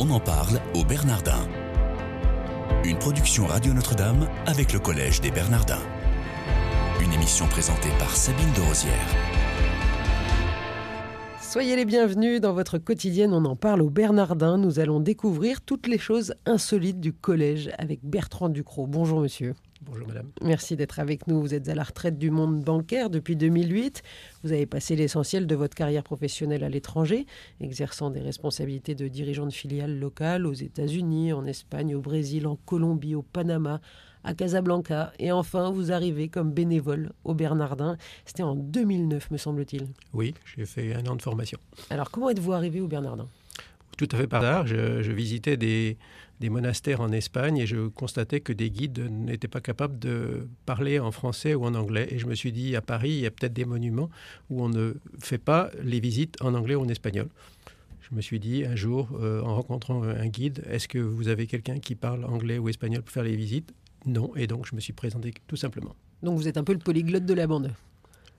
On en parle au Bernardin. Une production Radio Notre-Dame avec le Collège des Bernardins. Une émission présentée par Sabine de Rosière. Soyez les bienvenus dans votre quotidienne. On en parle au Bernardin. Nous allons découvrir toutes les choses insolites du collège avec Bertrand Ducrot. Bonjour monsieur. Bonjour madame. Merci d'être avec nous. Vous êtes à la retraite du monde bancaire depuis 2008. Vous avez passé l'essentiel de votre carrière professionnelle à l'étranger, exerçant des responsabilités de dirigeant de filiales locales aux États-Unis, en Espagne, au Brésil, en Colombie, au Panama, à Casablanca. Et enfin, vous arrivez comme bénévole au Bernardin. C'était en 2009, me semble-t-il. Oui, j'ai fait un an de formation. Alors, comment êtes-vous arrivé au Bernardin? Tout à fait par hasard. Je, visitais des, des monastères en Espagne et je constatais que des guides n'étaient pas capables de parler en français ou en anglais. Et je me suis dit, à Paris, il y a peut-être des monuments où on ne fait pas les visites en anglais ou en espagnol. Je me suis dit un jour, euh, en rencontrant un guide, est-ce que vous avez quelqu'un qui parle anglais ou espagnol pour faire les visites? Non. Et donc je me suis présenté tout simplement. Donc vous êtes un peu le polyglotte de la bande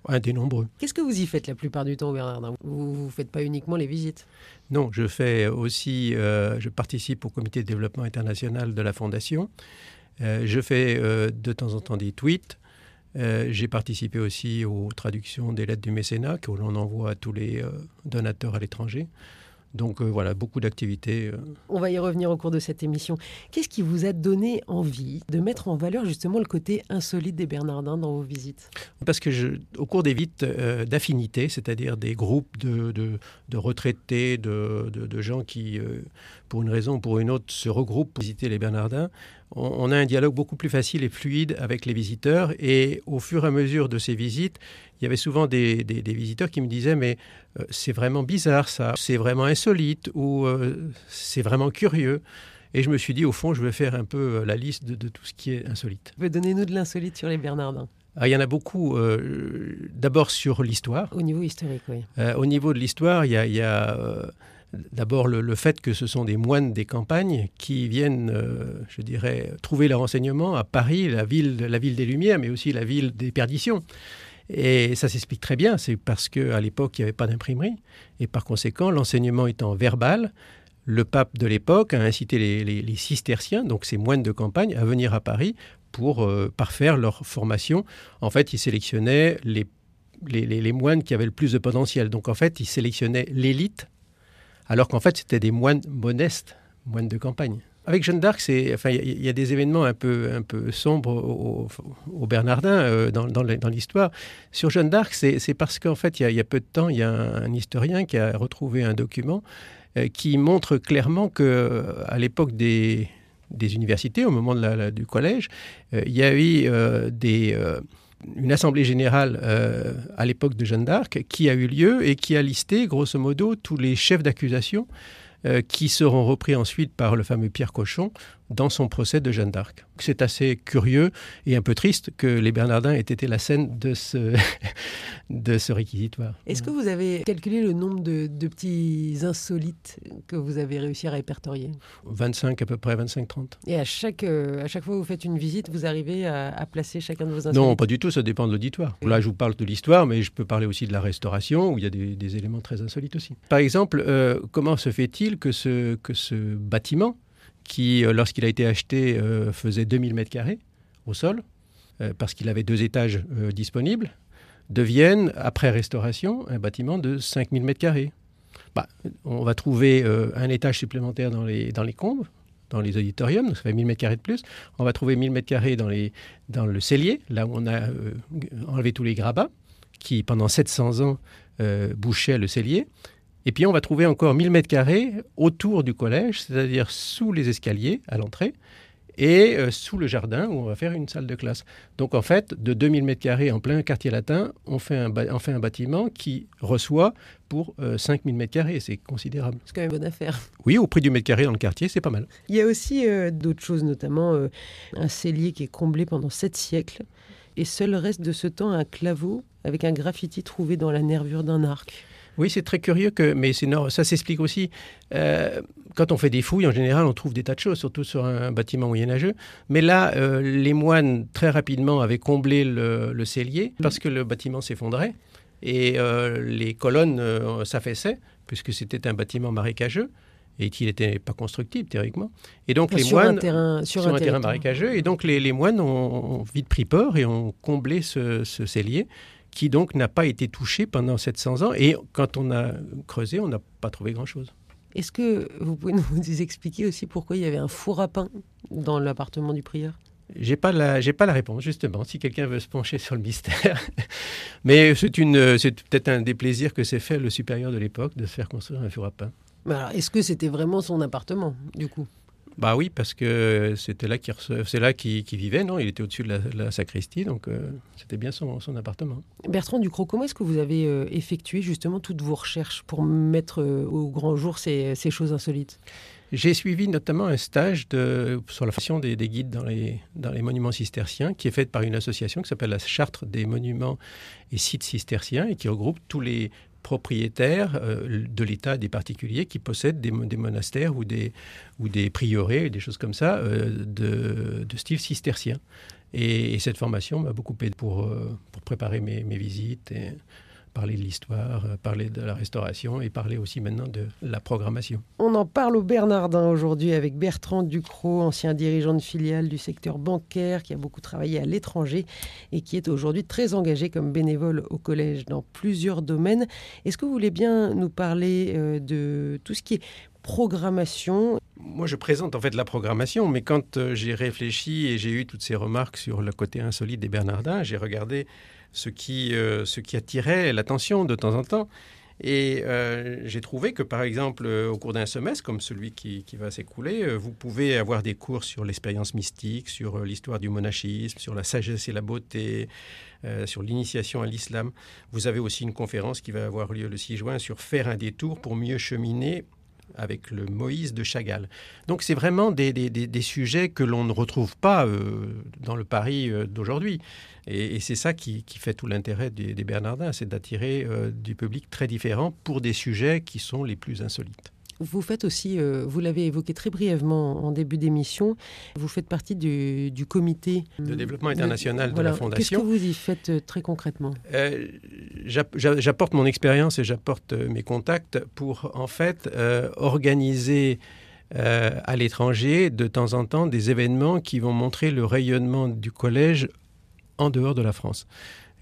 un des nombreux. Qu'est-ce que vous y faites la plupart du temps, Bernardin Vous ne faites pas uniquement les visites? Non, je fais aussi, euh, je participe au comité de développement international de la Fondation. Euh, je fais euh, de temps en temps des tweets. J'ai participé aussi aux traductions des lettres du mécénat que l'on envoie à tous les donateurs à l'étranger. Donc euh, voilà, beaucoup d'activités. Euh. On va y revenir au cours de cette émission. Qu'est-ce qui vous a donné envie de mettre en valeur justement le côté insolite des Bernardins dans vos visites? Parce que je, au cours des visites euh, d'affinité, c'est-à-dire des groupes de, de, retraités, de, de, gens qui, pour une raison ou pour une autre, se regroupent pour visiter les Bernardins, on, a un dialogue beaucoup plus facile et fluide avec les visiteurs. Et au fur et à mesure de ces visites, il y avait souvent des, visiteurs qui me disaient mais euh, c'est vraiment bizarre ça, c'est vraiment insolite ou euh, c'est vraiment curieux. Et je me suis dit au fond je vais faire un peu euh, la liste de, tout ce qui est insolite. Donnez-nous de l'insolite sur les Bernardins. Ah, il y en a beaucoup. D'abord sur l'histoire. Au niveau historique, oui. au niveau de l'histoire, il y a, D'abord, le, fait que ce sont des moines des campagnes qui viennent, je dirais, trouver leur enseignement à Paris, la ville, la ville des Lumières, mais aussi la ville des perditions. Et ça s'explique très bien, c'est parce qu'à l'époque, il n'y avait pas d'imprimerie, et par conséquent, l'enseignement étant verbal, le pape de l'époque a incité les, cisterciens, donc ces moines de campagne, à venir à Paris pour euh, parfaire leur formation. En fait, il sélectionnait les, les, moines qui avaient le plus de potentiel. Donc en fait, il sélectionnait l'élite, alors qu'en fait, c'était des moines modestes, moines de campagne. Avec Jeanne d'Arc, il enfin, y, y, a des événements un peu, un peu sombres au, au Bernardin euh, dans, dans l'histoire. Sur Jeanne d'Arc, c'est parce qu'en fait, il y, a peu de temps, il y a un, historien qui a retrouvé un document euh, qui montre clairement que à l'époque des, des, universités, au moment de la, du collège, euh, il y a eu des une assemblée générale à l'époque de Jeanne d'Arc qui a eu lieu et qui a listé grosso modo tous les chefs d'accusation euh, qui seront repris ensuite par le fameux Pierre Cochon dans son procès de Jeanne d'Arc. C'est assez curieux et un peu triste que les Bernardins aient été la scène de ce, de ce réquisitoire. Est-ce que vous avez calculé le nombre de, petits insolites que vous avez réussi à répertorier? 25 à peu près, 25-30. Et à chaque, euh, à chaque fois que vous faites une visite, vous arrivez à, placer chacun de vos insolites? Non, pas du tout, ça dépend de l'auditoire. Là, je vous parle de l'histoire, mais je peux parler aussi de la restauration, où il y a des, éléments très insolites aussi. Par exemple, euh, comment se fait-il que ce, que ce bâtiment qui, euh, lorsqu'il a été acheté, euh, faisait 2000 mètres carrés au sol, parce qu'il avait deux étages disponibles, deviennent, après restauration, un bâtiment de 5000 mètres carrés. Bah, on va trouver un étage supplémentaire dans les, dans les combes, dans les auditoriums, donc ça fait 1000 mètres carrés de plus. On va trouver 1000 mètres carrés dans, les, dans le cellier, là où on a enlevé tous les grabats, qui pendant 700 ans bouchaient le cellier. Et puis on va trouver encore 1000 mètres carrés autour du collège, c'est-à-dire sous les escaliers à l'entrée et euh, sous le jardin où on va faire une salle de classe. Donc en fait, de 2000 mètres carrés en plein quartier latin, on fait un, on fait un bâtiment qui reçoit pour 5000 euh, mètres carrés. C'est considérable. C'est quand même une bonne affaire. Oui, au prix du mètre carré dans le quartier, c'est pas mal. Il y a aussi euh, d'autres choses, notamment un cellier qui est comblé pendant sept siècles. Et seul reste de ce temps un claveau avec un graffiti trouvé dans la nervure d'un arc. Oui, c'est très curieux, que, mais ça s'explique aussi. Euh, quand on fait des fouilles, en général, on trouve des tas de choses, surtout sur un bâtiment moyenâgeux. Mais là, euh, les moines, très rapidement, avaient comblé le, cellier parce que le bâtiment s'effondrait et euh, les colonnes s'affaissaient, puisque c'était un bâtiment marécageux. et qu'il n'était pas constructible théoriquement. Et donc les sur moines un terrain, sur, un, terrain marécageux, et donc les, moines ont, vite pris peur et ont comblé ce, ce cellier qui donc n'a pas été touché pendant 700 ans. Et quand on a creusé, on n'a pas trouvé grand-chose. Est-ce que vous pouvez nous expliquer aussi pourquoi il y avait un four à pain dans l'appartement du prieur? J'ai pas la, j'ai pas la réponse justement. Si quelqu'un veut se pencher sur le mystère, mais c'est une, c'est peut-être un des plaisirs que s'est fait le supérieur de l'époque de se faire construire un four à pain. est-ce que c'était vraiment son appartement du coup? Bah oui, parce que c'était là qu'il c'est là qu'il vivait, non? Il était au-dessus de la, sacristie, donc euh, c'était bien son, son, appartement. Bertrand Ducrot, comment est-ce que vous avez euh, effectué justement toutes vos recherches pour mettre euh, au grand jour ces, ces choses insolites? J'ai suivi notamment un stage de, sur la façon des, des, guides dans les, dans les monuments cisterciens, qui est fait par une association qui s'appelle la Charte des monuments et sites cisterciens, et qui regroupe tous les propriétaires euh, de l'État, des particuliers qui possèdent des, monastères ou des, ou des prieurés, des choses comme ça, euh, de, de, style cistercien. Et, cette formation m'a beaucoup aidé pour, euh, pour préparer mes, mes visites. Parler de l'histoire, euh, parler de la restauration et parler aussi maintenant de la programmation. On en parle au Bernardin aujourd'hui avec Bertrand Ducrot, ancien dirigeant de filiale du secteur bancaire qui a beaucoup travaillé à l'étranger et qui est aujourd'hui très engagé comme bénévole au collège dans plusieurs domaines. Est-ce que vous voulez bien nous parler euh, de tout ce qui est programmation? Moi, je présente en fait la programmation, mais quand euh, j'ai réfléchi et j'ai eu toutes ces remarques sur le côté insolite des Bernardins, j'ai regardé ce qui, euh, ce qui attirait l'attention de temps en temps. Et euh, j'ai trouvé que, par exemple, au cours d'un semestre, comme celui qui, qui va s'écouler, euh, vous pouvez avoir des cours sur l'expérience mystique, sur l'histoire du monachisme, sur la sagesse et la beauté, sur l'initiation à l'islam. Vous avez aussi une conférence qui va avoir lieu le 6 juin sur faire un détour pour mieux cheminer avec le Moïse de Chagall. Donc c'est vraiment des, des, sujets que l'on ne retrouve pas dans le Paris d'aujourd'hui. Et, c'est ça qui, fait tout l'intérêt des, Bernardins, c'est d'attirer euh, du public très différent pour des sujets qui sont les plus insolites. Vous faites aussi, euh, vous l'avez évoqué très brièvement en début d'émission, vous faites partie du, comité de développement international de, la Fondation. Qu'est-ce que vous y faites euh, très concrètement? J'apporte mon expérience et j'apporte mes contacts pour en fait organiser à l'étranger de temps en temps des événements qui vont montrer le rayonnement du collège en dehors de la France.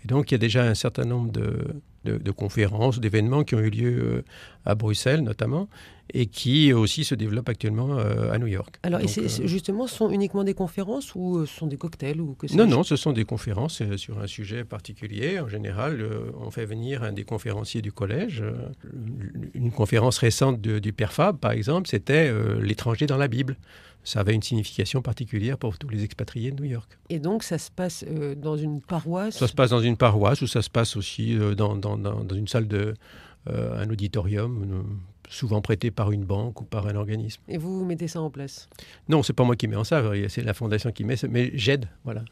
Et donc, il y a déjà un certain nombre de, de, conférences, d'événements qui ont eu lieu euh, à Bruxelles notamment, et qui aussi se développent actuellement euh, à New York. Alors, et euh, justement, ce sont uniquement des conférences ou ce sont des cocktails ou que Non, non, ce sont des conférences sur un sujet particulier. En général, on fait venir un des conférenciers du collège. Une conférence récente du Père Fab, par exemple, c'était l'étranger dans la Bible ça avait une signification particulière pour tous les expatriés de New York. Et donc ça se passe euh, dans une paroisse? Ça se passe dans une paroisse ou ça se passe aussi euh, dans, dans, dans, une salle de euh, un auditorium, souvent prêté par une banque ou par un organisme. Et vous, mettez ça en place? Non, c'est pas moi qui mets en ça, c'est la fondation qui met, mais j'aide, voilà.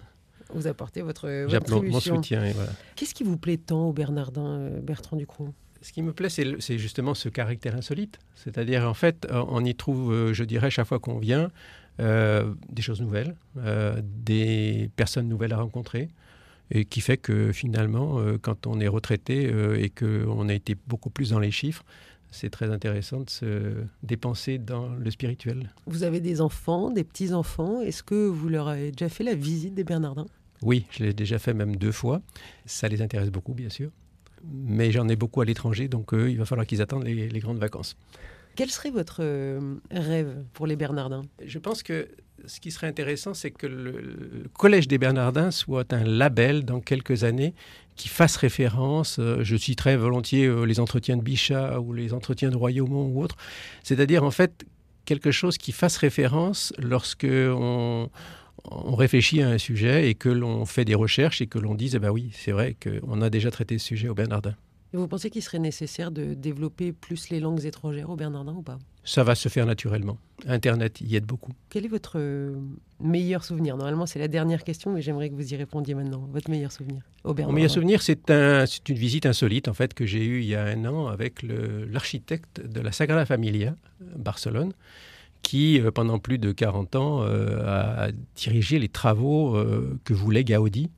Vous apportez votre, votre mon soutien. Voilà. Qu'est-ce qui vous plaît tant au Bernardin, Bertrand Ducrot? Ce qui me plaît, c'est justement ce caractère insolite. C'est-à-dire, en fait, on y trouve, euh, je dirais, chaque fois qu'on vient, euh, des choses nouvelles, euh, des personnes nouvelles à rencontrer, et qui fait que finalement, quand on est retraité et qu'on a été beaucoup plus dans les chiffres, c'est très intéressant de se dépenser dans le spirituel. Vous avez des enfants, des petits-enfants. Est-ce que vous leur avez déjà fait la visite des Bernardins? Oui, je l'ai déjà fait même deux fois. Ça les intéresse beaucoup, bien sûr mais j'en ai beaucoup à l'étranger, donc euh, il va falloir qu'ils attendent les, grandes vacances. Quel serait votre euh, rêve pour les Bernardins? Je pense que ce qui serait intéressant, c'est que le, Collège des Bernardins soit un label dans quelques années qui fasse référence, euh, je citerai volontiers les entretiens de Bichat ou les entretiens de Royaumont ou autres, c'est-à-dire en fait quelque chose qui fasse référence lorsque on, on réfléchit à un sujet et que l'on fait des recherches et que l'on dise, eh ben oui, c'est vrai qu'on a déjà traité ce sujet au Bernardin. Et vous pensez qu'il serait nécessaire de développer plus les langues étrangères au Bernardin ou pas? Ça va se faire naturellement. Internet y aide beaucoup. Quel est votre euh, meilleur souvenir? Normalement, c'est la dernière question, mais j'aimerais que vous y répondiez maintenant. Votre meilleur souvenir au Bernardin Mon meilleur souvenir, c'est un, une visite insolite en fait que j'ai eue il y a un an avec l'architecte de la Sagrada Familia, Barcelone qui, euh, pendant plus de 40 ans, euh, a dirigé les travaux euh, que voulait Gaudi.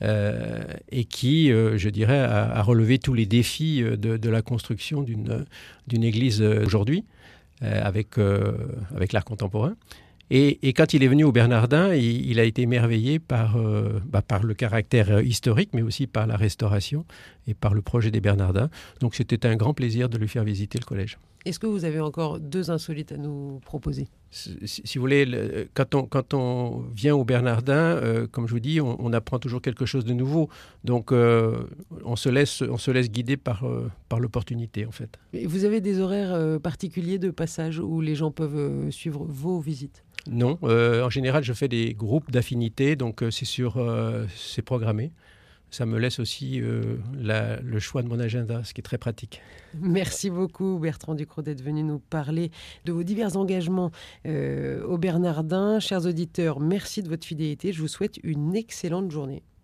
et qui, je dirais, a, relevé tous les défis de, la construction d'une église aujourd'hui. avec, l'art contemporain. Et, quand il est venu au Bernardin, il, a été émerveillé par, bah, par le caractère historique, mais aussi par la restauration et par le projet des Bernardins. Donc c'était un grand plaisir de lui faire visiter le collège. Est-ce que vous avez encore deux insolites à nous proposer? Si, vous voulez, quand on, quand on vient au Bernardin, euh, comme je vous dis, on, apprend toujours quelque chose de nouveau. Donc, euh, on, se laisse, on se laisse guider par, euh, par l'opportunité, en fait. vous avez des horaires particuliers de passage où les gens peuvent suivre vos visites? Non. en général, je fais des groupes d'affinités, donc c'est sur, c'est programmé ça me laisse aussi euh, le choix de mon agenda, ce qui est très pratique. Merci beaucoup Bertrand Ducrot d'être venu nous parler de vos divers engagements euh, au Bernardin. Chers auditeurs, merci de votre fidélité. Je vous souhaite une excellente journée.